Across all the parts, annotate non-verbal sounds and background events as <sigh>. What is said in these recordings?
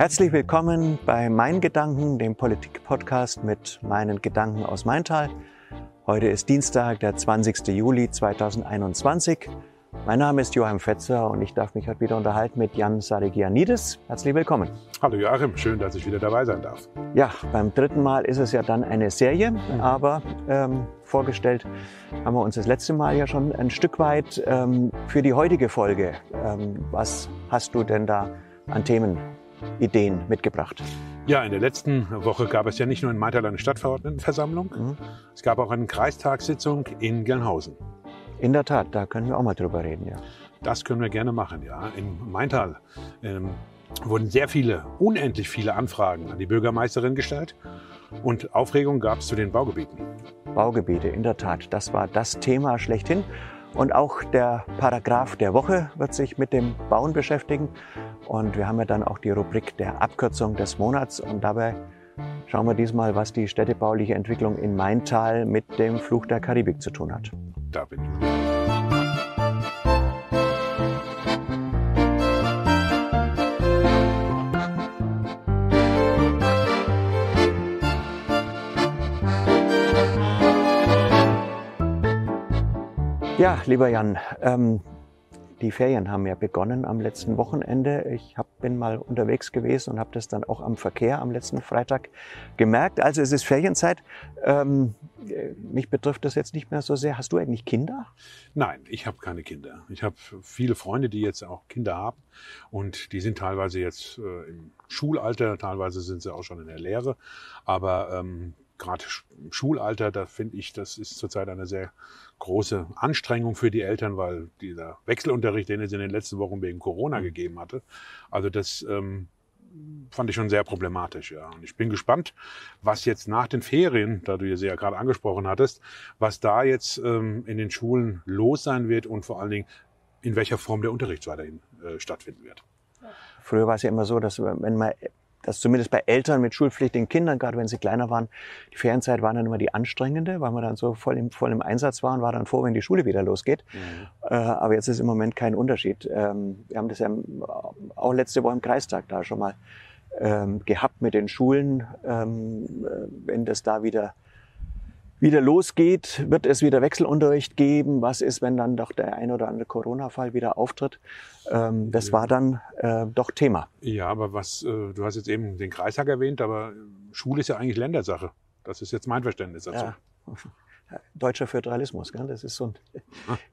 Herzlich willkommen bei Mein Gedanken, dem Politik-Podcast mit meinen Gedanken aus Maintal. Heute ist Dienstag, der 20. Juli 2021. Mein Name ist Joachim Fetzer und ich darf mich heute wieder unterhalten mit Jan Sarigianidis. Herzlich willkommen. Hallo Joachim, schön, dass ich wieder dabei sein darf. Ja, beim dritten Mal ist es ja dann eine Serie, mhm. aber ähm, vorgestellt haben wir uns das letzte Mal ja schon ein Stück weit ähm, für die heutige Folge. Ähm, was hast du denn da an Themen Ideen mitgebracht? Ja, in der letzten Woche gab es ja nicht nur in Maintal eine Stadtverordnetenversammlung, mhm. es gab auch eine Kreistagssitzung in Gelnhausen. In der Tat, da können wir auch mal drüber reden, ja. Das können wir gerne machen, ja. In Maintal ähm, wurden sehr viele, unendlich viele Anfragen an die Bürgermeisterin gestellt und Aufregung gab es zu den Baugebieten. Baugebiete, in der Tat, das war das Thema schlechthin. Und auch der Paragraph der Woche wird sich mit dem Bauen beschäftigen. Und wir haben ja dann auch die Rubrik der Abkürzung des Monats. Und dabei schauen wir diesmal, was die städtebauliche Entwicklung in Maintal mit dem Fluch der Karibik zu tun hat. Da bin ich. Lieber Jan, ähm, die Ferien haben ja begonnen am letzten Wochenende. Ich hab, bin mal unterwegs gewesen und habe das dann auch am Verkehr am letzten Freitag gemerkt. Also es ist Ferienzeit. Ähm, mich betrifft das jetzt nicht mehr so sehr. Hast du eigentlich Kinder? Nein, ich habe keine Kinder. Ich habe viele Freunde, die jetzt auch Kinder haben und die sind teilweise jetzt äh, im Schulalter, teilweise sind sie auch schon in der Lehre. Aber ähm, gerade im Schulalter, da finde ich, das ist zurzeit eine sehr große Anstrengung für die Eltern, weil dieser Wechselunterricht, den es in den letzten Wochen wegen Corona mhm. gegeben hatte, also das ähm, fand ich schon sehr problematisch, ja. Und ich bin gespannt, was jetzt nach den Ferien, da du sie ja gerade angesprochen hattest, was da jetzt ähm, in den Schulen los sein wird und vor allen Dingen in welcher Form der Unterricht weiterhin äh, stattfinden wird. Früher war es ja immer so, dass wenn man dass zumindest bei Eltern mit schulpflichtigen Kindern, gerade wenn sie kleiner waren, die Ferienzeit war dann immer die anstrengende, weil man dann so voll im, voll im Einsatz war und war dann froh, wenn die Schule wieder losgeht. Mhm. Äh, aber jetzt ist im Moment kein Unterschied. Ähm, wir haben das ja auch letzte Woche im Kreistag da schon mal ähm, gehabt mit den Schulen, ähm, äh, wenn das da wieder wieder losgeht, wird es wieder Wechselunterricht geben. Was ist, wenn dann doch der ein oder andere Corona-Fall wieder auftritt? Ähm, das ja. war dann äh, doch Thema. Ja, aber was, äh, du hast jetzt eben den Kreistag erwähnt, aber Schule ist ja eigentlich Ländersache. Das ist jetzt mein Verständnis dazu. Ja. <laughs> Deutscher Föderalismus, gell? das ist so ein,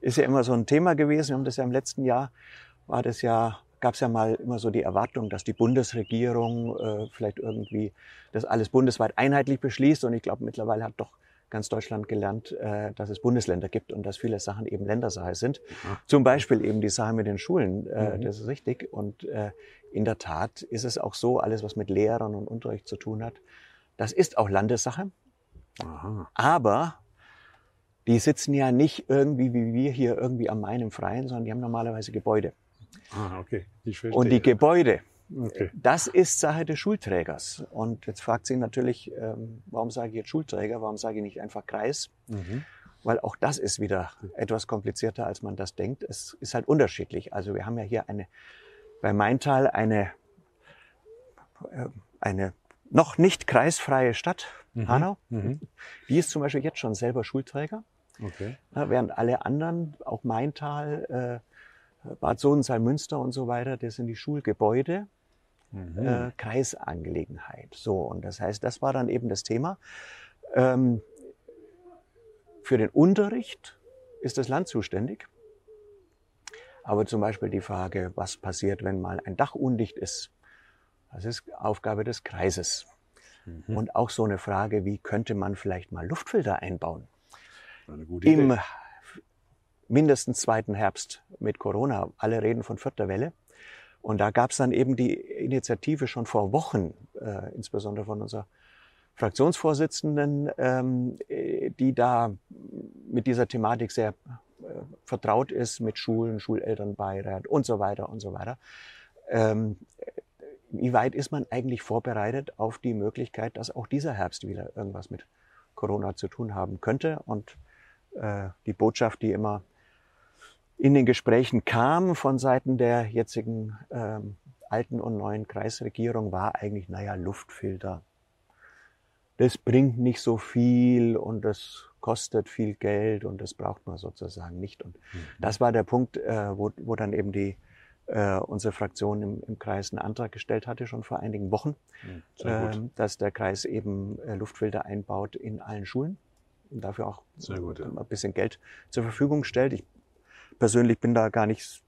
ist ja immer so ein Thema gewesen. Wir haben das ja im letzten Jahr, war das ja gab es ja mal immer so die Erwartung, dass die Bundesregierung äh, vielleicht irgendwie das alles bundesweit einheitlich beschließt. Und ich glaube, mittlerweile hat doch ganz Deutschland gelernt, äh, dass es Bundesländer gibt und dass viele Sachen eben Ländersache sind. Mhm. Zum Beispiel eben die Sache mit den Schulen, äh, mhm. das ist richtig. Und äh, in der Tat ist es auch so, alles was mit Lehrern und Unterricht zu tun hat, das ist auch Landessache. Aha. Aber die sitzen ja nicht irgendwie wie wir hier irgendwie am Main im Freien, sondern die haben normalerweise Gebäude. Ah, okay. Ich verstehe. Und die Gebäude, Okay. Das ist Sache des Schulträgers. Und jetzt fragt sich natürlich, ähm, warum sage ich jetzt Schulträger, warum sage ich nicht einfach Kreis? Mhm. Weil auch das ist wieder etwas komplizierter, als man das denkt. Es ist halt unterschiedlich. Also wir haben ja hier eine, bei Maintal eine, äh, eine noch nicht kreisfreie Stadt, mhm. Hanau. Mhm. Die ist zum Beispiel jetzt schon selber Schulträger. Okay. Ja, während alle anderen, auch Maintal, äh, Bad Sohnenthal, Münster und so weiter, das sind die Schulgebäude mhm. äh, Kreisangelegenheit. So, und das heißt, das war dann eben das Thema. Ähm, für den Unterricht ist das Land zuständig. Aber zum Beispiel die Frage, was passiert, wenn mal ein Dach undicht ist, das ist Aufgabe des Kreises. Mhm. Und auch so eine Frage, wie könnte man vielleicht mal Luftfilter einbauen? Eine gute Idee. Im mindestens zweiten Herbst mit Corona. Alle reden von vierter Welle. Und da gab es dann eben die Initiative schon vor Wochen, äh, insbesondere von unserer Fraktionsvorsitzenden, ähm, die da mit dieser Thematik sehr äh, vertraut ist, mit Schulen, Schulelternbeirat und so weiter und so weiter. Ähm, wie weit ist man eigentlich vorbereitet auf die Möglichkeit, dass auch dieser Herbst wieder irgendwas mit Corona zu tun haben könnte? Und äh, die Botschaft, die immer in den Gesprächen kam von Seiten der jetzigen ähm, alten und neuen Kreisregierung war eigentlich, naja, Luftfilter. Das bringt nicht so viel und das kostet viel Geld und das braucht man sozusagen nicht. Und mhm. das war der Punkt, äh, wo, wo dann eben die äh, unsere Fraktion im, im Kreis einen Antrag gestellt hatte, schon vor einigen Wochen, äh, dass der Kreis eben äh, Luftfilter einbaut in allen Schulen und dafür auch gut, ja. ein bisschen Geld zur Verfügung stellt. Ich persönlich bin da gar nicht,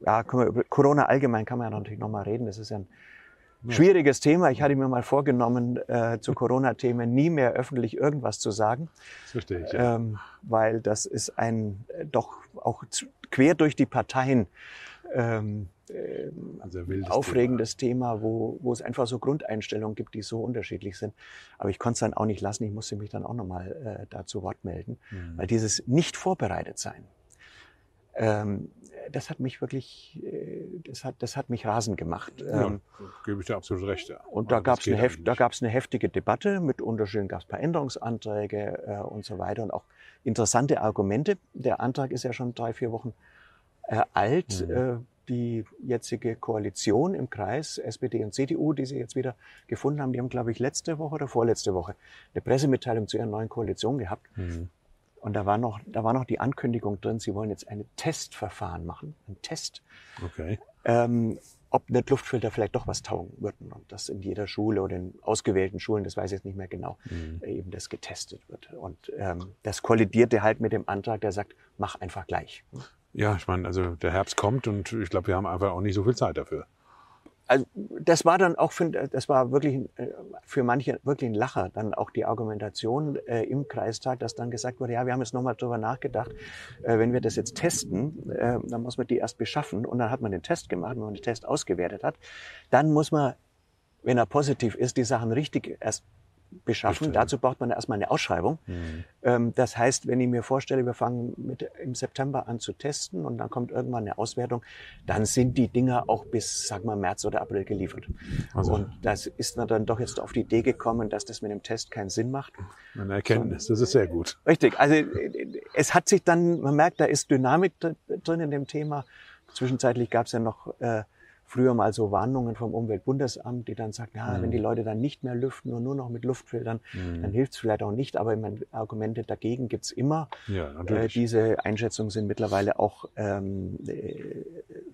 ja, über Corona allgemein kann man ja natürlich nochmal reden. Das ist ja ein schwieriges Thema. Ich hatte mir mal vorgenommen, äh, zu <laughs> Corona-Themen nie mehr öffentlich irgendwas zu sagen. Das verstehe ich. Ja. Ähm, weil das ist ein äh, doch auch zu, quer durch die Parteien ähm, äh, aufregendes Thema, Thema wo, wo es einfach so Grundeinstellungen gibt, die so unterschiedlich sind. Aber ich konnte es dann auch nicht lassen. Ich musste mich dann auch nochmal äh, da zu Wort melden, mhm. weil dieses nicht vorbereitet sein, ähm, das hat mich wirklich, äh, das hat, das hat mich rasend gemacht. Ja, ähm, gebe ich dir absolut recht. Ja. Und da gab es eine, heft, eine heftige Debatte mit Unterschieden, gab es ein paar Änderungsanträge äh, und so weiter und auch interessante Argumente. Der Antrag ist ja schon drei, vier Wochen äh, alt. Mhm. Äh, die jetzige Koalition im Kreis, SPD und CDU, die sie jetzt wieder gefunden haben, die haben, glaube ich, letzte Woche oder vorletzte Woche eine Pressemitteilung zu ihrer neuen Koalition gehabt. Mhm. Und da war noch, da war noch die Ankündigung drin, sie wollen jetzt ein Testverfahren machen, ein Test. Okay. Ähm, ob nicht Luftfilter vielleicht doch was taugen würden und das in jeder Schule oder in ausgewählten Schulen, das weiß ich jetzt nicht mehr genau, mhm. Äh, eben das getestet wird. Und ähm, das kollidierte halt mit dem Antrag, der sagt, mach einfach gleich. Ja, ich meine, also der Herbst kommt und ich glaube, wir haben einfach auch nicht so viel Zeit dafür also das war dann auch, für, das war wirklich äh, für manche wirklich ein Lacher, dann auch die Argumentation äh, im Kreistag, dass dann gesagt wurde, ja, wir haben jetzt nochmal drüber nachgedacht, äh, wenn wir das jetzt testen, äh, dann muss man die erst beschaffen und dann hat man den Test gemacht, wenn man den Test ausgewertet hat, dann muss man, wenn er positiv ist, die Sachen richtig erst beschaffen. Bestimmt. Dazu braucht man erstmal eine Ausschreibung. Mhm. Ähm, das heißt, wenn ich mir vorstelle, wir fangen mit im September an zu testen und dann kommt irgendwann eine Auswertung, dann sind die Dinger auch bis, sag mal, März oder April geliefert. Also. Und das ist dann doch jetzt auf die Idee gekommen, dass das mit dem Test keinen Sinn macht. Eine Erkenntnis, das ist sehr gut. Richtig. Also es hat sich dann, man merkt, da ist Dynamik drin in dem Thema. Zwischenzeitlich gab es ja noch äh, früher mal so Warnungen vom Umweltbundesamt, die dann sagen, ja, mhm. wenn die Leute dann nicht mehr lüften und nur noch mit Luftfiltern, mhm. dann hilft es vielleicht auch nicht. Aber Argumente dagegen gibt's immer. Ja, äh, diese Einschätzungen sind mittlerweile auch ähm, äh,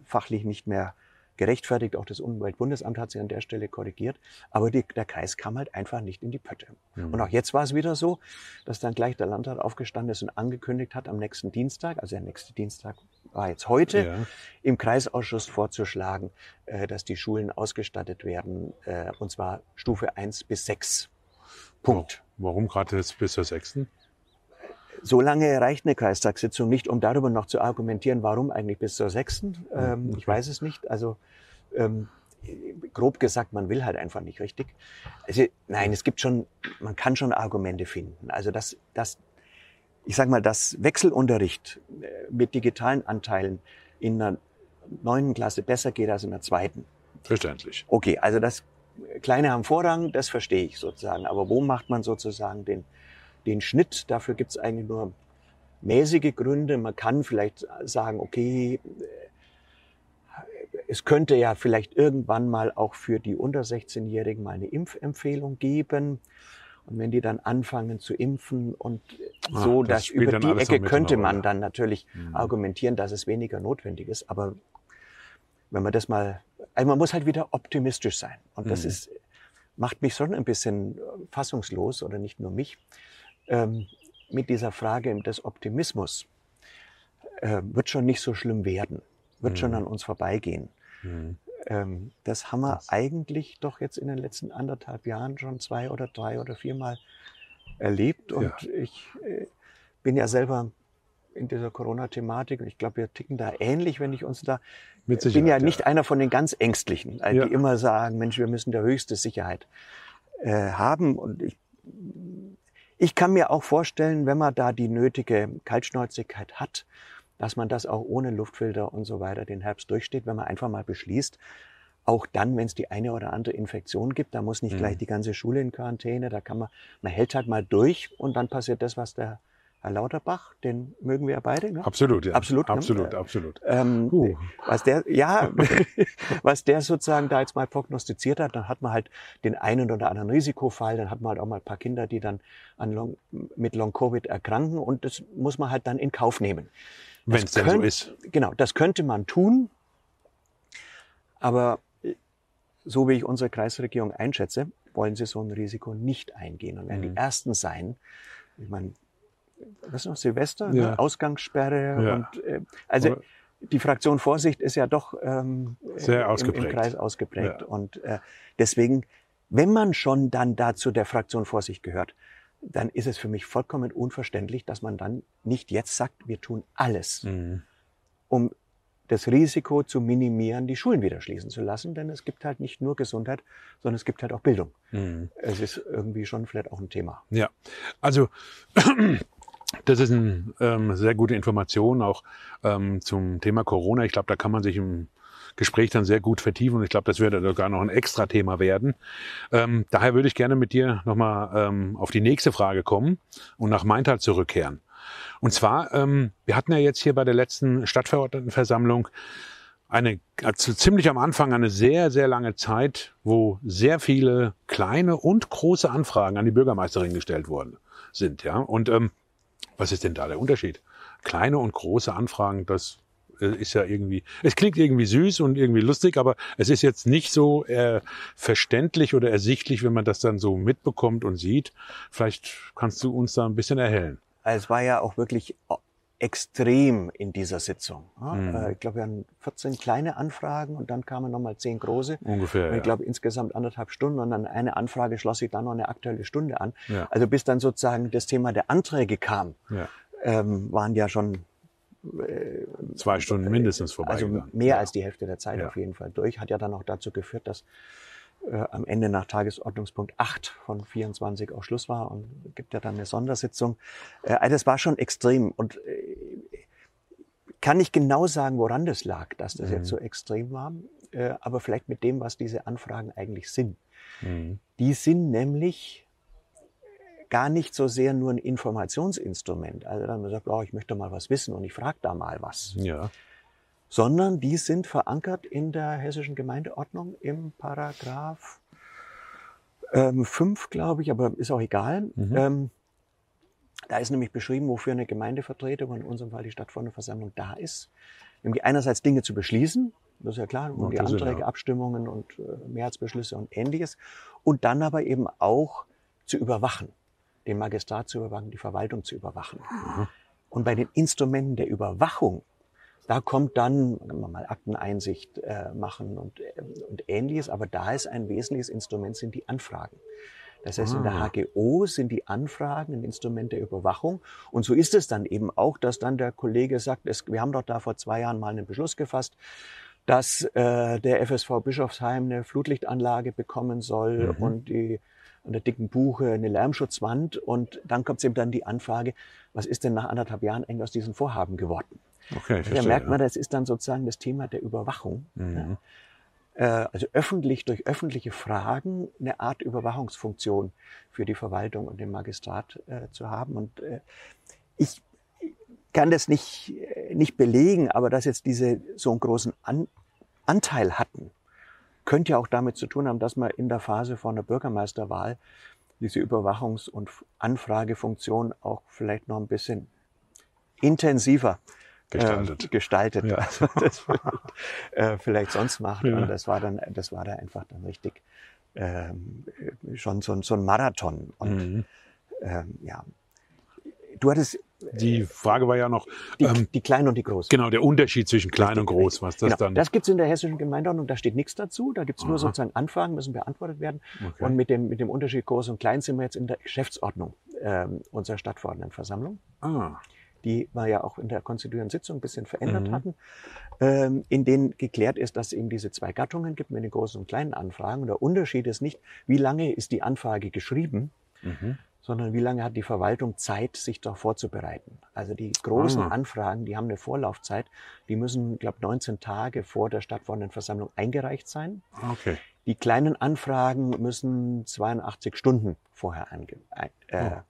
fachlich nicht mehr gerechtfertigt. Auch das Umweltbundesamt hat sich an der Stelle korrigiert. Aber die, der Kreis kam halt einfach nicht in die Pötte. Mhm. Und auch jetzt war es wieder so, dass dann gleich der Landrat aufgestanden ist und angekündigt hat, am nächsten Dienstag, also der nächste Dienstag war jetzt heute, ja. im Kreisausschuss vorzuschlagen, äh, dass die Schulen ausgestattet werden, äh, und zwar Stufe 1 bis 6. Punkt. Warum gerade jetzt bis zur sechsten? So lange reicht eine Kreistagssitzung nicht, um darüber noch zu argumentieren, warum eigentlich bis zur sechsten. Ähm, okay. Ich weiß es nicht. Also ähm, grob gesagt, man will halt einfach nicht richtig. Also, nein, es gibt schon, man kann schon Argumente finden. Also dass, dass ich sage mal, dass Wechselunterricht äh, mit digitalen Anteilen in einer neunten Klasse besser geht als in der zweiten. Verständlich. Okay, also das Kleine haben Vorrang, das verstehe ich sozusagen. Aber wo macht man sozusagen den den Schnitt. Dafür gibt es eigentlich nur mäßige Gründe. Man kann vielleicht sagen, okay, es könnte ja vielleicht irgendwann mal auch für die unter 16-Jährigen mal eine Impfempfehlung geben. Und wenn die dann anfangen zu impfen und ah, so, das dass über die Ecke könnte man dann natürlich mhm. argumentieren, dass es weniger notwendig ist. Aber wenn man das mal, also man muss halt wieder optimistisch sein. Und das mhm. ist, macht mich schon ein bisschen fassungslos oder nicht nur mich ähm, mit dieser Frage des Optimismus äh, wird schon nicht so schlimm werden, wird mhm. schon an uns vorbeigehen. Ähm, das haben wir das. eigentlich doch jetzt in den letzten anderthalb Jahren schon zwei oder drei oder viermal erlebt. Und ja. ich äh, bin ja selber in dieser Corona-Thematik und ich glaube, wir ticken da ähnlich, wenn ich uns da. Mit Ich bin ja nicht einer von den ganz Ängstlichen, äh, ja. die immer sagen, Mensch, wir müssen der höchste Sicherheit äh, haben. Und ich ich kann mir auch vorstellen, wenn man da die nötige Kaltschnäuzigkeit hat, dass man das auch ohne Luftfilter und so weiter den Herbst durchsteht, wenn man einfach mal beschließt, auch dann, wenn es die eine oder andere Infektion gibt, da muss nicht mhm. gleich die ganze Schule in Quarantäne, da kann man, man hält halt mal durch und dann passiert das, was der Herr Lauterbach, den mögen wir ja beide. Ne? Absolut, ja. Absolut, absolut, ne? absolut. Ähm, uh. Was der, ja, <laughs> was der sozusagen da jetzt mal prognostiziert hat, dann hat man halt den einen oder anderen Risikofall, dann hat man halt auch mal ein paar Kinder, die dann an Long, mit Long-Covid erkranken und das muss man halt dann in Kauf nehmen. Wenn es denn so ist. Genau, das könnte man tun, aber so wie ich unsere Kreisregierung einschätze, wollen sie so ein Risiko nicht eingehen und werden mhm. die Ersten sein. Ich meine, was noch, Silvester, ne? ja. ne? Ausgangssperre ja. und äh, also Oder die Fraktion Vorsicht ist ja doch ähm, sehr ausgeprägt. Im, im Kreis ausgeprägt. Ja. Und äh, deswegen, wenn man schon dann dazu der Fraktion Vorsicht gehört, dann ist es für mich vollkommen unverständlich, dass man dann nicht jetzt sagt, wir tun alles, mhm. um das Risiko zu minimieren, die Schulen wieder schließen zu lassen. Denn es gibt halt nicht nur Gesundheit, sondern es gibt halt auch Bildung. Mhm. Es ist irgendwie schon vielleicht auch ein Thema. Ja, also <clears throat> das ist eine ähm, sehr gute Information auch ähm, zum Thema Corona. Ich glaube, da kann man sich im Gespräch dann sehr gut vertiefen und ich glaube, das wird sogar noch ein extra Thema werden. Ähm, daher würde ich gerne mit dir nochmal ähm, auf die nächste Frage kommen und nach Maintal zurückkehren. Und zwar, ähm, wir hatten ja jetzt hier bei der letzten Stadtverordnetenversammlung eine, also ziemlich am Anfang eine sehr, sehr lange Zeit, wo sehr viele kleine und große Anfragen an die Bürgermeisterin gestellt worden sind. Ja, und ähm, was ist denn da der Unterschied? Kleine und große Anfragen, das ist ja irgendwie, es klingt irgendwie süß und irgendwie lustig, aber es ist jetzt nicht so äh, verständlich oder ersichtlich, wenn man das dann so mitbekommt und sieht. Vielleicht kannst du uns da ein bisschen erhellen. Es war ja auch wirklich extrem in dieser Sitzung. Mhm. Ich glaube, wir hatten 14 kleine Anfragen und dann kamen nochmal 10 große. Ungefähr. Und ich glaube, insgesamt anderthalb Stunden und dann eine Anfrage schloss sich dann noch eine aktuelle Stunde an. Ja. Also bis dann sozusagen das Thema der Anträge kam, ja. ähm, waren ja schon äh, zwei Stunden mindestens vorbei. Also mehr ja. als die Hälfte der Zeit auf jeden Fall durch. Hat ja dann auch dazu geführt, dass äh, am Ende nach Tagesordnungspunkt 8 von 24 auch Schluss war und gibt ja dann eine Sondersitzung. Äh, also das war schon extrem und äh, kann nicht genau sagen, woran das lag, dass das mhm. jetzt so extrem war, äh, aber vielleicht mit dem, was diese Anfragen eigentlich sind. Mhm. Die sind nämlich gar nicht so sehr nur ein Informationsinstrument. Also dann man sagt, oh, ich möchte mal was wissen und ich frage da mal was. Ja sondern die sind verankert in der hessischen Gemeindeordnung im Paragraph ähm, 5, glaube ich, aber ist auch egal. Mhm. Ähm, da ist nämlich beschrieben, wofür eine Gemeindevertretung, in unserem Fall die Stadtverordnetenversammlung, da ist. Nämlich einerseits Dinge zu beschließen, das ist ja klar, und die Anträge, ja. Abstimmungen und äh, Mehrheitsbeschlüsse und ähnliches. Und dann aber eben auch zu überwachen, den Magistrat zu überwachen, die Verwaltung zu überwachen. Mhm. Und bei den Instrumenten der Überwachung da kommt dann, wir mal Akteneinsicht äh, machen und, äh, und ähnliches, aber da ist ein wesentliches Instrument, sind die Anfragen. Das heißt, ah. in der HGO ah. sind die Anfragen ein Instrument der Überwachung. Und so ist es dann eben auch, dass dann der Kollege sagt, es, wir haben doch da vor zwei Jahren mal einen Beschluss gefasst, dass äh, der FSV Bischofsheim eine Flutlichtanlage bekommen soll mhm. und die an der dicken Buche eine Lärmschutzwand. Und dann kommt eben dann die Anfrage, was ist denn nach anderthalb Jahren eigentlich aus diesem Vorhaben geworden? Okay, ich verstehe, da merkt man, das ist dann sozusagen das Thema der Überwachung. Mhm. Ja. Äh, also öffentlich durch öffentliche Fragen eine Art Überwachungsfunktion für die Verwaltung und den Magistrat äh, zu haben. Und äh, ich kann das nicht, äh, nicht belegen, aber dass jetzt diese so einen großen An Anteil hatten, könnte ja auch damit zu tun haben, dass man in der Phase vor einer Bürgermeisterwahl diese Überwachungs- und Anfragefunktion auch vielleicht noch ein bisschen intensiver gestaltet, ähm, gestaltet ja. also das äh, vielleicht sonst macht. Ja. Und das war dann, das war da einfach dann richtig ähm, schon so, so ein Marathon. Und mhm. ähm, ja, du hattest die Frage war ja noch die, ähm, die kleinen und die großen. Genau, der Unterschied zwischen klein und groß, was das genau, dann. Das gibt's in der hessischen Gemeindeordnung, da steht nichts dazu. Da gibt's nur sozusagen Anfragen, müssen beantwortet werden. Okay. Und mit dem mit dem Unterschied groß und klein sind wir jetzt in der Geschäftsordnung ähm, unserer Stadtverordnetenversammlung. Ah die wir ja auch in der konstituierenden Sitzung ein bisschen verändert mhm. hatten, ähm, in denen geklärt ist, dass es eben diese zwei Gattungen gibt mit den großen und kleinen Anfragen. Und der Unterschied ist nicht, wie lange ist die Anfrage geschrieben, mhm. Sondern wie lange hat die Verwaltung Zeit, sich darauf vorzubereiten. Also die großen ah. Anfragen, die haben eine Vorlaufzeit, die müssen, glaube 19 Tage vor der Stadtverordnetenversammlung eingereicht sein. Okay. Die kleinen Anfragen müssen 82 Stunden vorher äh, oh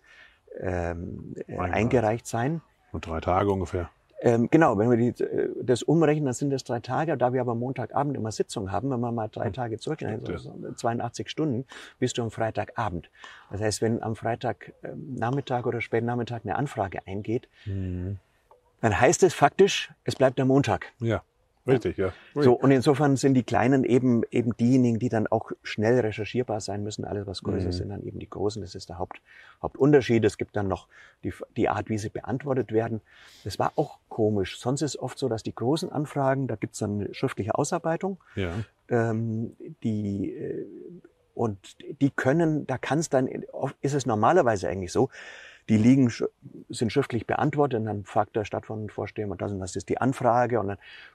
ähm, äh, eingereicht sein. Und drei Tage ungefähr. Ähm, genau, wenn wir die, äh, das umrechnen, dann sind das drei Tage. Da wir aber Montagabend immer Sitzung haben, wenn man mal drei hm. Tage zurückrechnet, also 82 Stunden, bist du am Freitagabend. Das heißt, wenn am Freitagnachmittag oder späten Nachmittag eine Anfrage eingeht, mhm. dann heißt es faktisch, es bleibt der Montag. Ja. Richtig, ja. So, und insofern sind die Kleinen eben, eben diejenigen, die dann auch schnell recherchierbar sein müssen. Alles, was größer mhm. sind, dann eben die Großen. Das ist der Haupt, Hauptunterschied. Es gibt dann noch die, die Art, wie sie beantwortet werden. Das war auch komisch. Sonst ist oft so, dass die großen Anfragen, da gibt's dann eine schriftliche Ausarbeitung. Ja. Ähm, die, äh, und die können, da kann es dann, ist es normalerweise eigentlich so, die liegen, sind schriftlich beantwortet und dann fragt der Stadtverordnetenvorsteher und das und das ist die Anfrage und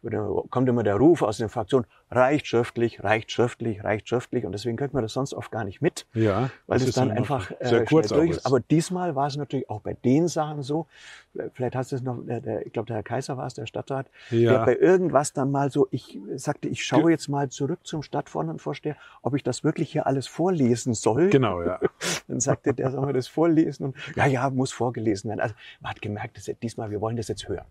dann kommt immer der Ruf aus den Fraktionen, reicht schriftlich, reicht schriftlich, reicht schriftlich und deswegen kriegt man das sonst oft gar nicht mit, ja, weil es dann einfach äh, sehr kurz durch ist. Aber diesmal war es natürlich auch bei den Sachen so, vielleicht hast du es noch, der, der, ich glaube der Herr Kaiser war es, der Stadtrat, ja. der bei irgendwas dann mal so, ich sagte, ich schaue jetzt mal zurück zum Stadtverordnetenvorsteher, ob ich das wirklich hier alles vorlesen soll. Genau, ja. <laughs> dann sagte der, soll man das vorlesen und ja, ja, ja, muss vorgelesen werden. Also man hat gemerkt, dass diesmal, wir wollen das jetzt hören.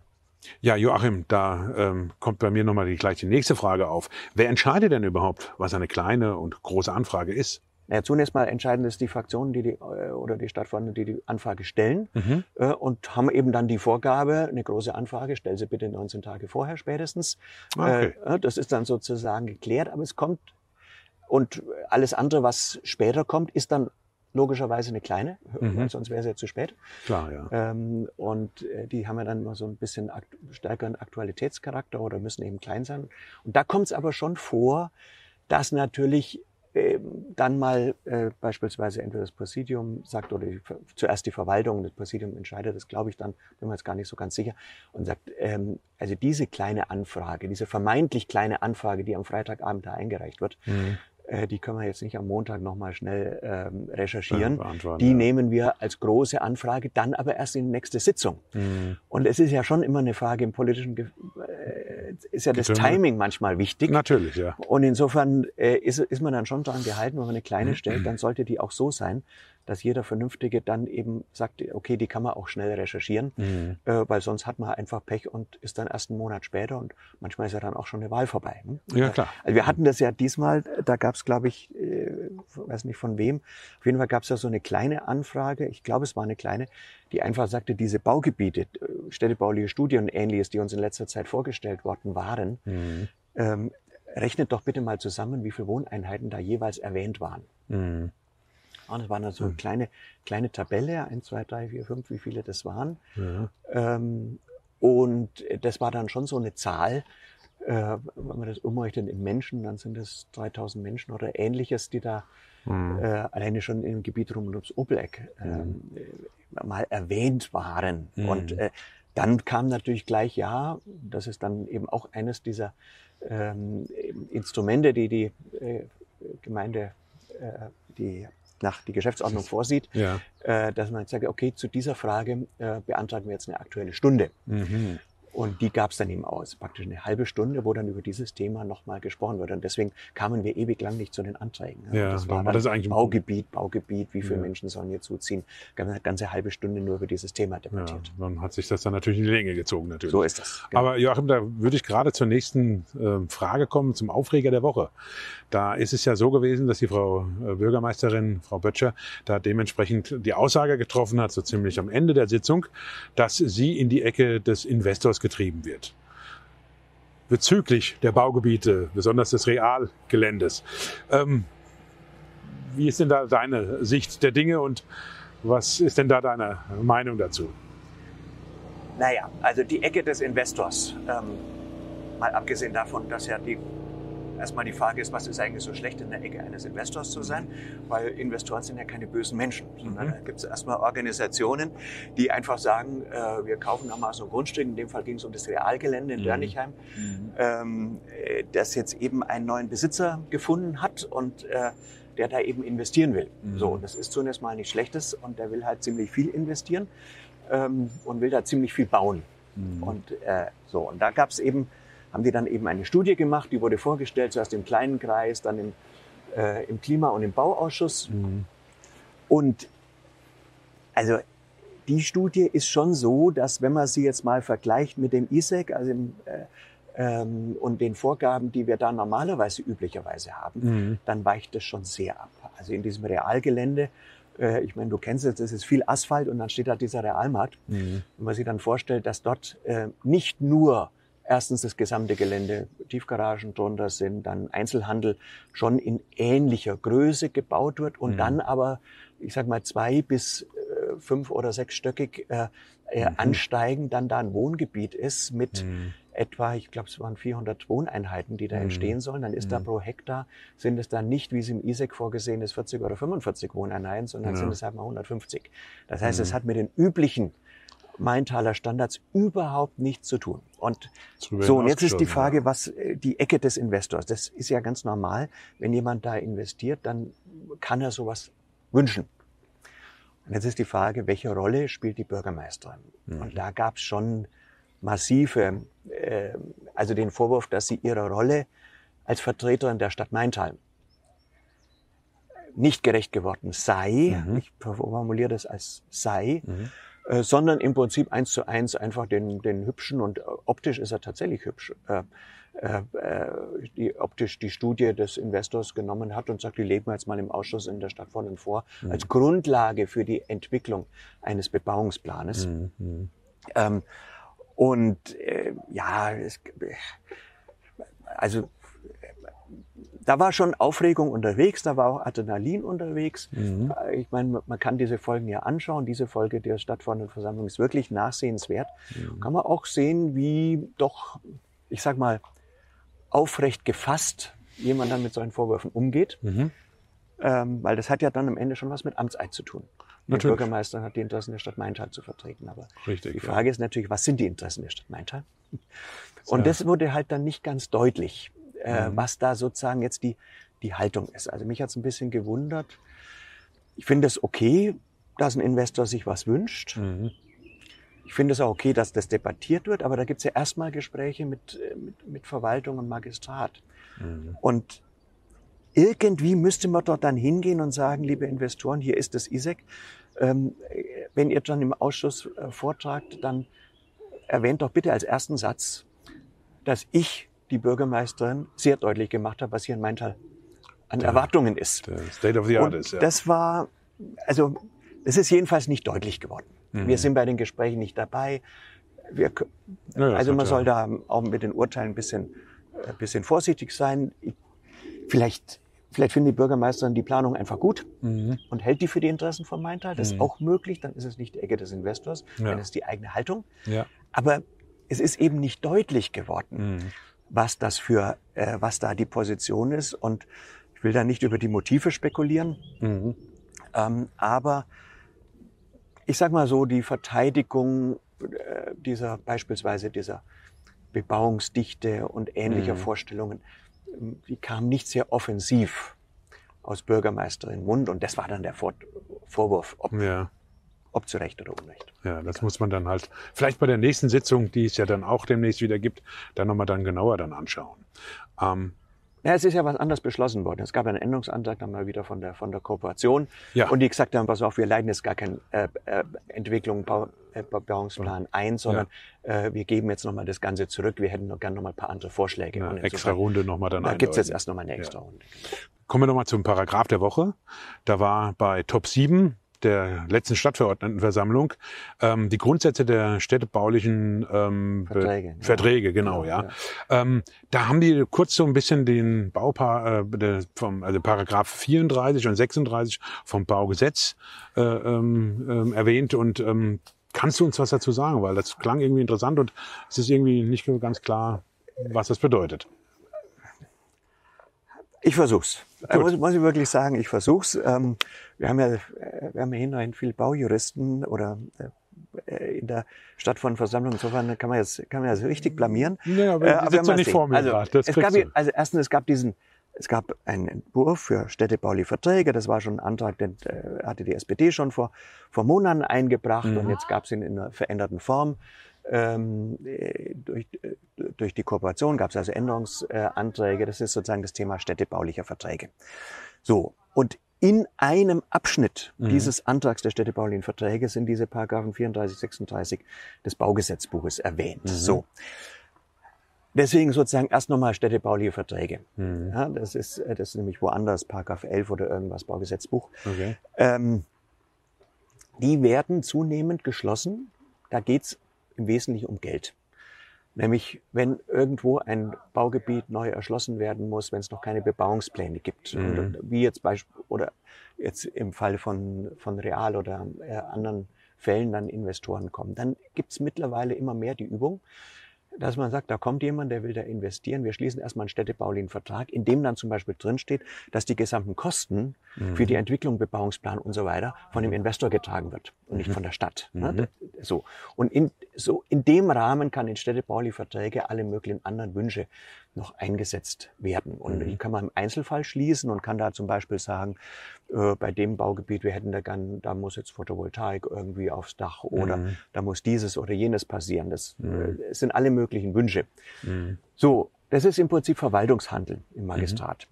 Ja, Joachim, da ähm, kommt bei mir nochmal die, gleich die nächste Frage auf. Wer entscheidet denn überhaupt, was eine kleine und große Anfrage ist? Ja, zunächst mal entscheiden es die Fraktionen, die die äh, oder die Stadtverordneten, die die Anfrage stellen mhm. äh, und haben eben dann die Vorgabe, eine große Anfrage, stell sie bitte 19 Tage vorher spätestens. Okay. Äh, das ist dann sozusagen geklärt, aber es kommt und alles andere, was später kommt, ist dann logischerweise eine kleine, mhm. sonst wäre es ja zu spät. Klar, ja. Ähm, und äh, die haben ja dann immer so ein bisschen akt stärkeren Aktualitätscharakter oder müssen eben klein sein. Und da kommt es aber schon vor, dass natürlich äh, dann mal äh, beispielsweise entweder das Präsidium sagt oder die, zuerst die Verwaltung, das Präsidium entscheidet, das glaube ich dann, bin mir jetzt gar nicht so ganz sicher, und sagt, ähm, also diese kleine Anfrage, diese vermeintlich kleine Anfrage, die am Freitagabend da eingereicht wird, mhm äh, die können wir jetzt nicht am Montag nochmal schnell ähm, recherchieren. die ja. nehmen wir als große Anfrage, dann aber erst in die nächste Sitzung. Mhm. Und es ist ja schon immer eine Frage im politischen, Ge äh, ist ja das Getümmel. Timing manchmal wichtig. Natürlich, ja. Und insofern äh, ist, ist man dann schon daran gehalten, wenn man eine kleine stellt, dann sollte die auch so sein, dass jeder Vernünftige dann eben sagt, okay, die kann man auch schnell recherchieren, mhm. äh, weil sonst hat man einfach Pech und ist dann erst einen Monat später und manchmal ist ja dann auch schon eine Wahl vorbei. Ne? Ja, klar. Also wir hatten das ja diesmal, da gab es, glaube ich, äh, weiß nicht von wem, auf jeden Fall gab es ja so eine kleine Anfrage, ich glaube, es war eine kleine, die einfach sagte, diese Baugebiete, äh, städtebauliche Studien und ähnliches, die uns in letzter Zeit vorgestellt worden waren, mhm. ähm, rechnet doch bitte mal zusammen, wie viele Wohneinheiten da jeweils erwähnt waren. Mhm. Und es waren dann so eine hm. kleine, kleine Tabelle, eins, zwei, drei, vier, fünf, wie viele das waren. Ja. Ähm, und das war dann schon so eine Zahl, äh, wenn man das umrechnet in Menschen, dann sind es 3000 Menschen oder ähnliches, die da mhm. äh, alleine schon im Gebiet rund ums Obleck ähm, mhm. mal erwähnt waren. Mhm. Und äh, dann kam natürlich gleich, ja, das ist dann eben auch eines dieser ähm, Instrumente, die die äh, Gemeinde, äh, die nach die Geschäftsordnung vorsieht, ja. äh, dass man sagt, okay, zu dieser Frage äh, beantragen wir jetzt eine aktuelle Stunde. Mhm. Und die gab es dann eben aus, praktisch eine halbe Stunde, wo dann über dieses Thema nochmal gesprochen wird. Und deswegen kamen wir ewig lang nicht zu den Anträgen. Ja, das war, war das eigentlich Baugebiet, Baugebiet, wie viele ja. Menschen sollen hier zuziehen. Eine ganze halbe Stunde nur über dieses Thema debattiert. Ja, dann hat sich das dann natürlich in die Länge gezogen, natürlich. So ist das. Genau. Aber Joachim, da würde ich gerade zur nächsten äh, Frage kommen, zum Aufreger der Woche. Da ist es ja so gewesen, dass die Frau äh, Bürgermeisterin, Frau Böttcher, da dementsprechend die Aussage getroffen hat, so ziemlich am Ende der Sitzung, dass sie in die Ecke des Investors getrieben wird. Bezüglich der Baugebiete, besonders des Realgeländes. Ähm, wie ist denn da deine Sicht der Dinge und was ist denn da deine Meinung dazu? Naja, also die Ecke des Investors, ähm, mal abgesehen davon, dass ja die erstmal die Frage ist, was ist eigentlich so schlecht in der Ecke eines Investors zu sein? Weil Investoren sind ja keine bösen Menschen, sondern mhm. da gibt es erstmal Organisationen, die einfach sagen, äh, wir kaufen da mal so ein Grundstück, in dem Fall ging es um das Realgelände in mhm. Dörnichheim, mhm. ähm, äh, das jetzt eben einen neuen Besitzer gefunden hat und äh, der da eben investieren will. Mhm. So, und das ist zunächst mal nichts Schlechtes und der will halt ziemlich viel investieren ähm, und will da ziemlich viel bauen. Mhm. Und äh, so, und da gab es eben haben die dann eben eine Studie gemacht, die wurde vorgestellt, zuerst im kleinen Kreis, dann im, äh, im Klima- und im Bauausschuss. Mhm. Und also die Studie ist schon so, dass wenn man sie jetzt mal vergleicht mit dem ISEC, also im, äh, ähm, und den Vorgaben, die wir da normalerweise üblicherweise haben, mhm. dann weicht das schon sehr ab. Also in diesem Realgelände, äh, ich meine, du kennst es, es ist viel Asphalt und dann steht da dieser Realmarkt. Mhm. Wenn man sich dann vorstellt, dass dort äh, nicht nur erstens das gesamte Gelände, Tiefgaragen drunter sind, dann Einzelhandel schon in ähnlicher Größe gebaut wird und mhm. dann aber, ich sag mal, zwei bis äh, fünf oder sechsstöckig äh, äh, mhm. ansteigen, dann da ein Wohngebiet ist mit mhm. etwa, ich glaube, es waren 400 Wohneinheiten, die da mhm. entstehen sollen, dann ist da mhm. pro Hektar, sind es dann nicht, wie es im ISEC vorgesehen ist, 40 oder 45 Wohneinheiten, sondern ja. sind es halt mal 150. Das heißt, es mhm. hat mit den üblichen Maintaler Standards überhaupt nichts zu tun. Und so, und jetzt ist die Frage, was äh, die Ecke des Investors. Das ist ja ganz normal. Wenn jemand da investiert, dann kann er sowas wünschen. Und jetzt ist die Frage, welche Rolle spielt die Bürgermeisterin? Mhm. Und da gab es schon massive, äh, also den Vorwurf, dass sie ihrer Rolle als Vertreterin der Stadt Maintal nicht gerecht geworden sei. Mhm. Ich formuliere das als sei. Mhm. Äh, sondern im Prinzip eins zu eins einfach den, den hübschen und äh, optisch ist er tatsächlich hübsch. Äh, äh, äh, die optisch die Studie des Investors genommen hat und sagt, die legen wir jetzt mal im Ausschuss in der Stadt Vollen vor, mhm. als Grundlage für die Entwicklung eines Bebauungsplanes. Mhm. mhm. Ähm, und äh, ja, es, also da war schon Aufregung unterwegs, da war auch Adrenalin unterwegs. Mhm. Äh, ich meine, man kann diese Folgen ja anschauen. Diese Folge der Stadtverordnetenversammlung ist wirklich nachsehenswert. Mhm. Kann man auch sehen, wie doch, ich sag mal, aufrecht gefasst jemand dann mit solchen Vorwürfen umgeht. Mhm. Ähm, weil das hat ja dann am Ende schon was mit Amtseid zu tun. Der Bürgermeister hat die Interessen der Stadt Maintal zu vertreten. Aber Richtig, die Frage ja. ist natürlich, was sind die Interessen der Stadt Maintal? Und ja. das wurde halt dann nicht ganz deutlich äh, mhm. was da sozusagen jetzt die, die Haltung ist. Also mich hat es ein bisschen gewundert. Ich finde es okay, dass ein Investor sich was wünscht. Mhm. Ich finde es auch okay, dass das debattiert wird, aber da gibt es ja erstmal Gespräche mit, äh, mit, mit Verwaltung und Magistrat. Mhm. Und irgendwie müsste man dort dann hingehen und sagen, liebe Investoren, hier ist das ISEC. Ähm, wenn ihr dann im Ausschuss äh, vortragt, dann erwähnt doch bitte als ersten Satz, dass ich die Bürgermeisterin sehr deutlich gemacht hat, was hier in Maintal an der, Erwartungen ist. State of the Art ist, ja. Das war, also, es ist jedenfalls nicht deutlich geworden. Mhm. Wir sind bei den Gesprächen nicht dabei. Wir, ja, also man soll da auch mit den Urteilen ein bisschen, ein äh, bisschen vorsichtig sein. Vielleicht, vielleicht findet die Bürgermeisterin die Planung einfach gut mhm. und hält die für die Interessen von Maintal. Das mhm. ist auch möglich. Dann ist es nicht die Ecke des Investors, ja. dann ist es die eigene Haltung. Ja. Aber es ist eben nicht deutlich geworden. Was das für, äh, was da die Position ist. Und ich will da nicht über die Motive spekulieren, mhm. ähm, aber ich sag mal so, die Verteidigung äh, dieser beispielsweise dieser Bebauungsdichte und ähnlicher mhm. Vorstellungen, ähm, die kam nicht sehr offensiv aus Bürgermeisterin Mund und das war dann der Vor Vorwurf, ob ja ob zu Recht oder Unrecht. Ja, das muss man dann halt vielleicht bei der nächsten Sitzung, die es ja dann auch demnächst wieder gibt, dann nochmal dann genauer dann anschauen. Ähm, ja, es ist ja was anderes beschlossen worden. Es gab einen Änderungsantrag dann mal wieder von der, von der Kooperation. Ja. Und die gesagt haben, pass auf, wir leiten jetzt gar keinen äh, äh, Entwicklung, Bau, äh, ein, sondern ja. äh, wir geben jetzt nochmal das Ganze zurück. Wir hätten noch gerne nochmal ein paar andere Vorschläge. Eine extra Runde nochmal dann Da gibt's jetzt erst nochmal eine extra Runde. Kommen wir nochmal zum Paragraph der Woche. Da war bei Top 7 der letzten Stadtverordnetenversammlung ähm, die Grundsätze der städtebaulichen ähm, Verträge, ja. Verträge genau, ja. ja. Ähm, da haben die kurz so ein bisschen den Baupar, äh, der, vom, also Paragraph 34 und 36 vom Baugesetz äh, ähm, äh, erwähnt und ähm, kannst du uns was dazu sagen, weil das klang irgendwie interessant und es ist irgendwie nicht ganz klar, was das bedeutet. Ich versuch's. Äh, muss, muss ich wirklich sagen, ich versuch's. Ähm, wir haben ja, äh, wir haben ja hinterhin viel Baujuristen oder äh, in der Stadt von Versammlung. Insofern kann man jetzt, kann man jetzt richtig blamieren. Ja, aber, äh, aber ja nicht vor mir also, das es gab, also erstens, es gab diesen, es gab einen Entwurf für städtebauliche Verträge. Das war schon ein Antrag, den äh, hatte die SPD schon vor, vor Monaten eingebracht mhm. und jetzt gab es ihn in einer veränderten Form. Ähm, äh, durch, äh, durch die Kooperation gab es also Änderungsanträge. Das ist sozusagen das Thema städtebaulicher Verträge. So, und in einem Abschnitt mhm. dieses Antrags der städtebaulichen Verträge sind diese Paragraphen 34, 36 des Baugesetzbuches erwähnt. Mhm. So. Deswegen sozusagen erst nochmal städtebauliche Verträge. Mhm. Ja, das, ist, äh, das ist nämlich woanders, Paragraph 11 oder irgendwas Baugesetzbuch. Okay. Ähm, die werden zunehmend geschlossen. Da geht's im Wesentlichen um Geld. Nämlich, wenn irgendwo ein Baugebiet neu erschlossen werden muss, wenn es noch keine Bebauungspläne gibt. Mhm. Und wie jetzt Beispiel, oder jetzt im Fall von, von Real oder äh, anderen Fällen dann Investoren kommen, dann gibt es mittlerweile immer mehr die Übung, dass man sagt, da kommt jemand, der will da investieren. Wir schließen erstmal einen städtebaulichen Vertrag, in dem dann zum Beispiel drinsteht, dass die gesamten Kosten mhm. für die Entwicklung, Bebauungsplan und so weiter von dem Investor getragen wird und nicht mhm. von der Stadt. Ne? Mhm. So. Und in, so in dem Rahmen kann in städtebauliche Verträge alle möglichen anderen Wünsche noch eingesetzt werden. Und mhm. die kann man im Einzelfall schließen und kann da zum Beispiel sagen, äh, bei dem Baugebiet, wir hätten da gern, da muss jetzt Photovoltaik irgendwie aufs Dach oder mhm. da muss dieses oder jenes passieren. Das, mhm. äh, sind alle möglichen Wünsche. Mhm. So, das ist im Prinzip Verwaltungshandel im Magistrat.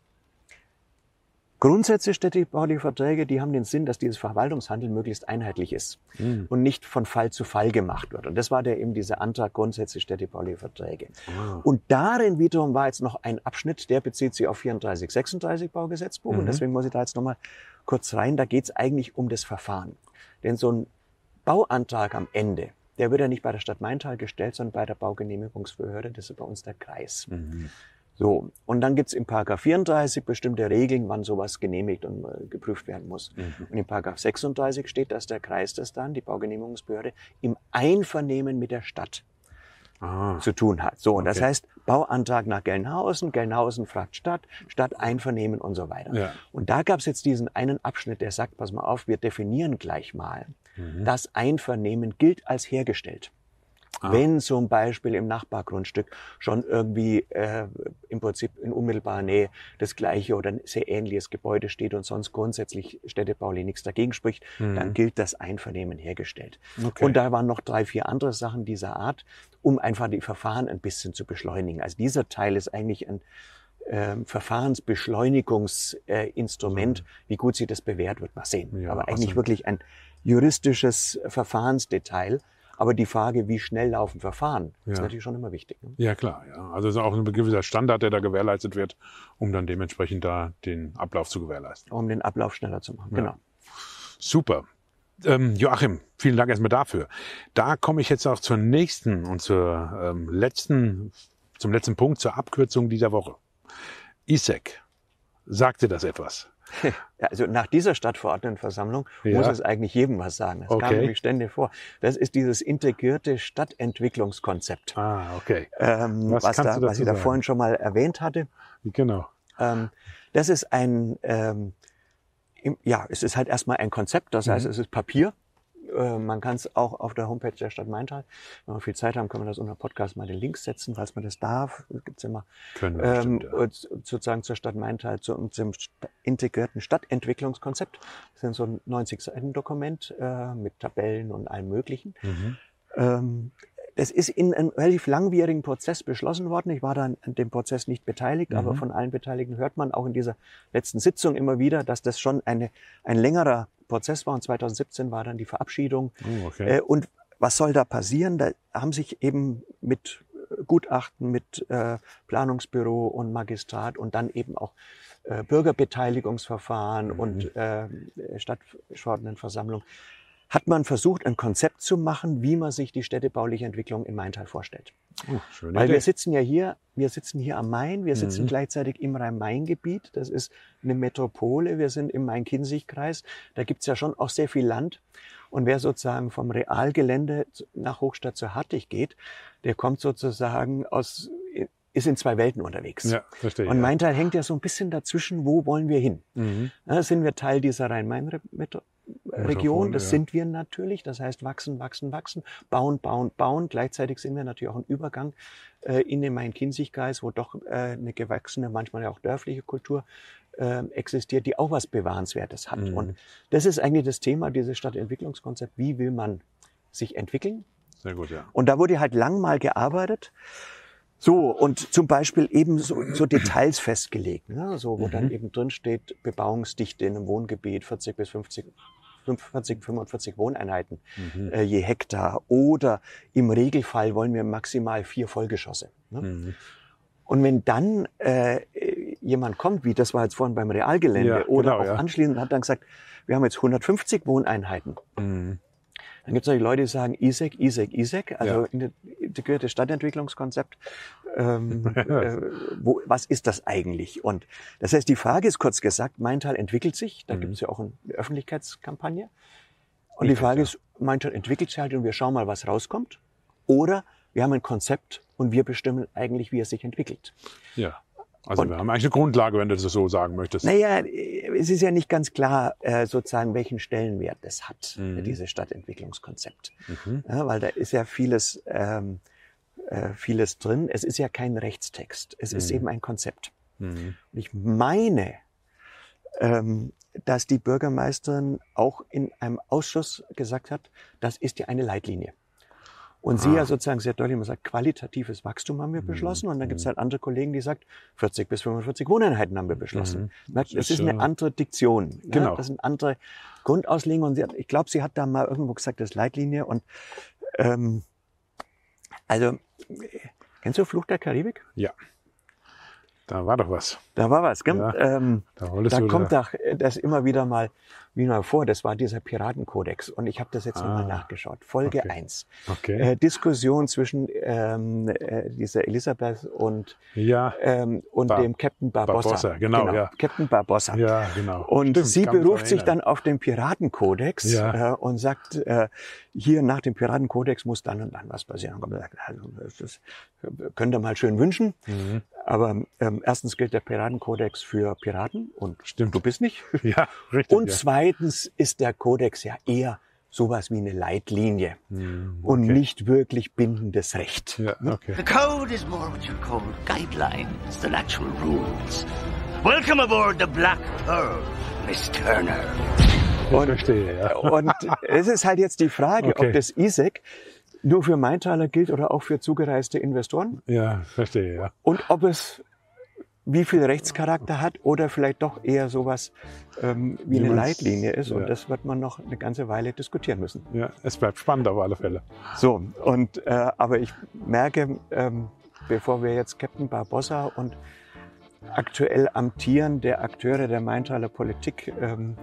Grundsätze städtebauliche Verträge, die haben den Sinn, dass dieses Verwaltungshandel möglichst einheitlich ist mhm. und nicht von Fall zu Fall gemacht wird. Und das war der eben dieser Antrag Grundsätze städtebauliche Verträge. Ah. Und darin wiederum war jetzt noch ein Abschnitt, der bezieht sich auf 34, 36 Baugesetzbuch. Mhm. Und deswegen muss ich da jetzt nochmal kurz rein. Da geht es eigentlich um das Verfahren. Denn so ein Bauantrag am Ende, der wird ja nicht bei der Stadt Maintal gestellt, sondern bei der Baugenehmigungsbehörde. Das ist bei uns der Kreis. Mhm. So, und dann gibt's im Paragraph 34 bestimmte Regeln, wann sowas genehmigt und äh, geprüft werden muss. Mhm. Und im Paragraph 36 steht, dass der Kreis das dann, die Baugenehmigungsbehörde, im Einvernehmen mit der Stadt ah. zu tun hat. So, und okay. das heißt, Bauantrag nach Gelnhausen, Gelnhausen fragt Stadt, Stadt Einvernehmen und so weiter. Ja. Und da gab's jetzt diesen einen Abschnitt, der sagt, pass mal auf, wir definieren gleich mal, mhm. das Einvernehmen gilt als hergestellt. Ah. Wenn zum Beispiel im Nachbargrundstück schon irgendwie äh, im Prinzip in unmittelbarer Nähe das gleiche oder ein sehr ähnliches Gebäude steht und sonst grundsätzlich städtebaulich nichts dagegen spricht, mhm. dann gilt das Einvernehmen hergestellt. Okay. Und da waren noch drei, vier andere Sachen dieser Art, um einfach die Verfahren ein bisschen zu beschleunigen. Also dieser Teil ist eigentlich ein äh, Verfahrensbeschleunigungsinstrument. Äh, Wie gut sich das bewährt, wird man sehen. Ja, Aber eigentlich wirklich ein juristisches Verfahrensdetail, aber die Frage, wie schnell laufen Verfahren, ja. ist natürlich schon immer wichtig. Ne? Ja, klar. Ja. Also es ist auch ein gewisser Standard, der da gewährleistet wird, um dann dementsprechend da den Ablauf zu gewährleisten. Um den Ablauf schneller zu machen, ja. genau. Super. Ähm, Joachim, vielen Dank erstmal dafür. Da komme ich jetzt auch zur nächsten und zur ähm, letzten, zum letzten Punkt, zur Abkürzung dieser Woche. ISEC. Sagte das etwas? <laughs> Also nach dieser Stadtverordnetenversammlung ja. muss es eigentlich jedem was sagen. Das okay. kam nämlich ständig vor. Das ist dieses integrierte Stadtentwicklungskonzept. Ah, okay. Ähm, was, was, da, was ich da vorhin schon mal erwähnt hatte. Genau. Ähm, das ist ein, ähm, ja, es ist halt erstmal ein Konzept. Das heißt, mhm. es ist Papier. Äh, man kann es auch auf der Homepage der Stadt Maintal, wenn wir viel Zeit haben, können wir das unter Podcast mal den Link setzen, falls man das darf. Das gibt's immer. Können wir ähm, bestimmt, ja. Sozusagen zur Stadt Maintal, zu, zum integrierten Stadtentwicklungskonzept. Das ist so ein 90-Seiten-Dokument äh, mit Tabellen und allem Möglichen. Mhm. Ähm, das ist in einem relativ langwierigen Prozess beschlossen worden. Ich war da an dem Prozess nicht beteiligt, mhm. aber von allen Beteiligten hört man auch in dieser letzten Sitzung immer wieder, dass das schon eine, ein längerer Prozess war und 2017 war dann die Verabschiedung. Oh, okay. Äh, und was soll da passieren? Da haben sich eben mit Gutachten, mit äh, Planungsbüro und Magistrat und dann eben auch äh, Bürgerbeteiligungsverfahren mhm. und äh, Stadtverordnetenversammlung hat man versucht, ein Konzept zu machen, wie man sich die städtebauliche Entwicklung in Maintal vorstellt. Oh, Weil Idee. wir sitzen ja hier, wir sitzen hier am Main, wir sitzen mhm. gleichzeitig im Rhein-Main-Gebiet. Das ist eine Metropole. Wir sind im Main-Kinzig-Kreis. Da gibt's ja schon auch sehr viel Land. Und wer sozusagen vom Realgelände nach Hochstadt zur Hartig geht, der kommt sozusagen aus, ist in zwei Welten unterwegs. Ja, verstehe. Und mein Teil hängt ja so ein bisschen dazwischen, wo wollen wir hin? Mhm. Ja, sind wir Teil dieser Rhein-Main-Metropole? Region. Das ja. sind wir natürlich. Das heißt, wachsen, wachsen, wachsen, bauen, bauen, bauen. Gleichzeitig sind wir natürlich auch ein Übergang äh, in den Main-Kinzig-Kreis, wo doch äh, eine gewachsene, manchmal ja auch dörfliche Kultur äh, existiert, die auch was Bewahrenswertes hat. Mhm. Und das ist eigentlich das Thema dieses Stadtentwicklungskonzept. Wie will man sich entwickeln? Sehr gut, ja. Und da wurde halt lang mal gearbeitet. So, und zum Beispiel eben so, so <clears throat> Details festgelegt, ne? so, wo mhm. dann eben drin steht, Bebauungsdichte in einem Wohngebiet 40 bis 50 45, 45 Wohneinheiten mhm. äh, je Hektar. Oder im Regelfall wollen wir maximal vier Vollgeschosse. Ne? Mhm. Und wenn dann äh, jemand kommt, wie das war jetzt vorhin beim Realgelände, ja, oder genau, auch ja. anschließend hat dann gesagt, wir haben jetzt 150 Wohneinheiten. Mhm. Dann gibt es natürlich Leute, die sagen ISEC, ISEC, ISEC, also ja. integrierte Stadtentwicklungskonzept. Ähm, <laughs> äh, wo, was ist das eigentlich? Und das heißt, die Frage ist kurz gesagt, mein Teil entwickelt sich, da mhm. gibt es ja auch eine Öffentlichkeitskampagne. Und ich die Frage ist, mein Teil entwickelt sich halt und wir schauen mal, was rauskommt. Oder wir haben ein Konzept und wir bestimmen eigentlich, wie es sich entwickelt. Ja. Also und, wir haben eigentlich eine Grundlage, wenn du das so sagen möchtest. Naja, es ist ja nicht ganz klar, äh, sozusagen, welchen Stellenwert das hat, mhm. dieses Stadtentwicklungskonzept. Mhm. Ja, weil da ist ja vieles, ähm, äh, vieles drin. Es ist ja kein Rechtstext. Es mhm. ist eben ein Konzept. Mhm. Und ich meine, ähm, dass die Bürgermeisterin auch in einem Ausschuss gesagt hat, das ist ja eine Leitlinie. Und sie ah. ja sozusagen sehr deutlich immer sagt, qualitatives Wachstum haben wir mhm. beschlossen. Und dann gibt es halt andere Kollegen, die sagt, 40 bis 45 Wohneinheiten haben wir beschlossen. Mhm. Das, das ist, eine andere Diktion. Genau. Ja? Das sind andere Grundauslegungen. Und sie hat, ich glaube, sie hat da mal irgendwo gesagt, das ist Leitlinie. Und ähm, also, kennst du Fluch der Karibik? Ja. Da war doch was. Da war was, gell? Ja, ähm, da, da kommt doch das immer wieder mal wie mal vor, das war dieser Piratenkodex. Und ich habe das jetzt ah, nochmal nachgeschaut. Folge okay. 1. Okay. Äh, Diskussion zwischen ähm, äh, dieser Elisabeth und, ja, ähm, und Bar dem Captain Barbossa. Barbossa genau, genau, ja. Captain Barbossa. Ja, genau. Und Stimmt, sie beruft sich dann auf den Piratenkodex ja. äh, und sagt, äh, hier nach dem Piratenkodex muss dann und dann was passieren. Und sagt, also, das könnt ihr mal schön wünschen. Mhm. Aber ähm, erstens gilt der Piratenkodex für Piraten und Stimmt. du bist nicht. <laughs> Ja, richtig. Und zweitens ist der Kodex ja eher sowas wie eine Leitlinie mm, okay. und nicht wirklich bindendes Recht. Ja, okay. The code is more what you call guidelines than actual rules. Welcome aboard the Black Pearl, Miss Turner. Und, verstehe, ja. <laughs> und es ist halt jetzt die Frage, okay. ob das ISEC nur für Maintaler gilt oder auch für zugereiste Investoren. Ja, verstehe, ja. Und ob es wie viel Rechtscharakter hat oder vielleicht doch eher sowas ähm, wie eine Leitlinie ist. Und das wird man noch eine ganze Weile diskutieren müssen. Ja, es bleibt spannend auf alle Fälle. So, und äh, aber ich merke, ähm, bevor wir jetzt Captain Barbossa und aktuell amtieren der Akteure der Maintaler Politik ähm,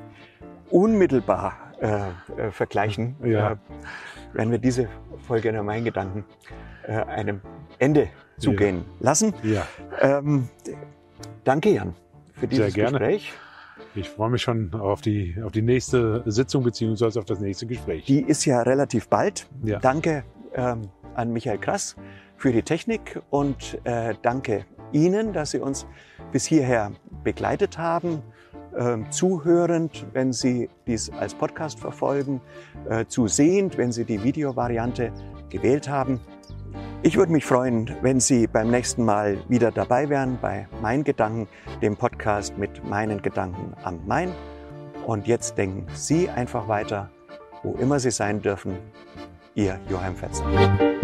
unmittelbar äh, äh, vergleichen, ja. äh, werden wir diese Folge der Main-Gedanken äh, einem Ende zugehen ja. lassen. Ja. Ähm, danke, Jan, für dieses Sehr gerne. Gespräch. Ich freue mich schon auf die, auf die nächste Sitzung beziehungsweise auf das nächste Gespräch. Die ist ja relativ bald. Ja. Danke ähm, an Michael Krass für die Technik und äh, danke Ihnen, dass Sie uns bis hierher begleitet haben äh, zuhörend, wenn Sie dies als Podcast verfolgen, äh, zusehend, wenn Sie die Videovariante gewählt haben. Ich würde mich freuen, wenn Sie beim nächsten Mal wieder dabei wären bei Mein Gedanken, dem Podcast mit meinen Gedanken am Main. Und jetzt denken Sie einfach weiter, wo immer Sie sein dürfen. Ihr Joachim Fetzer.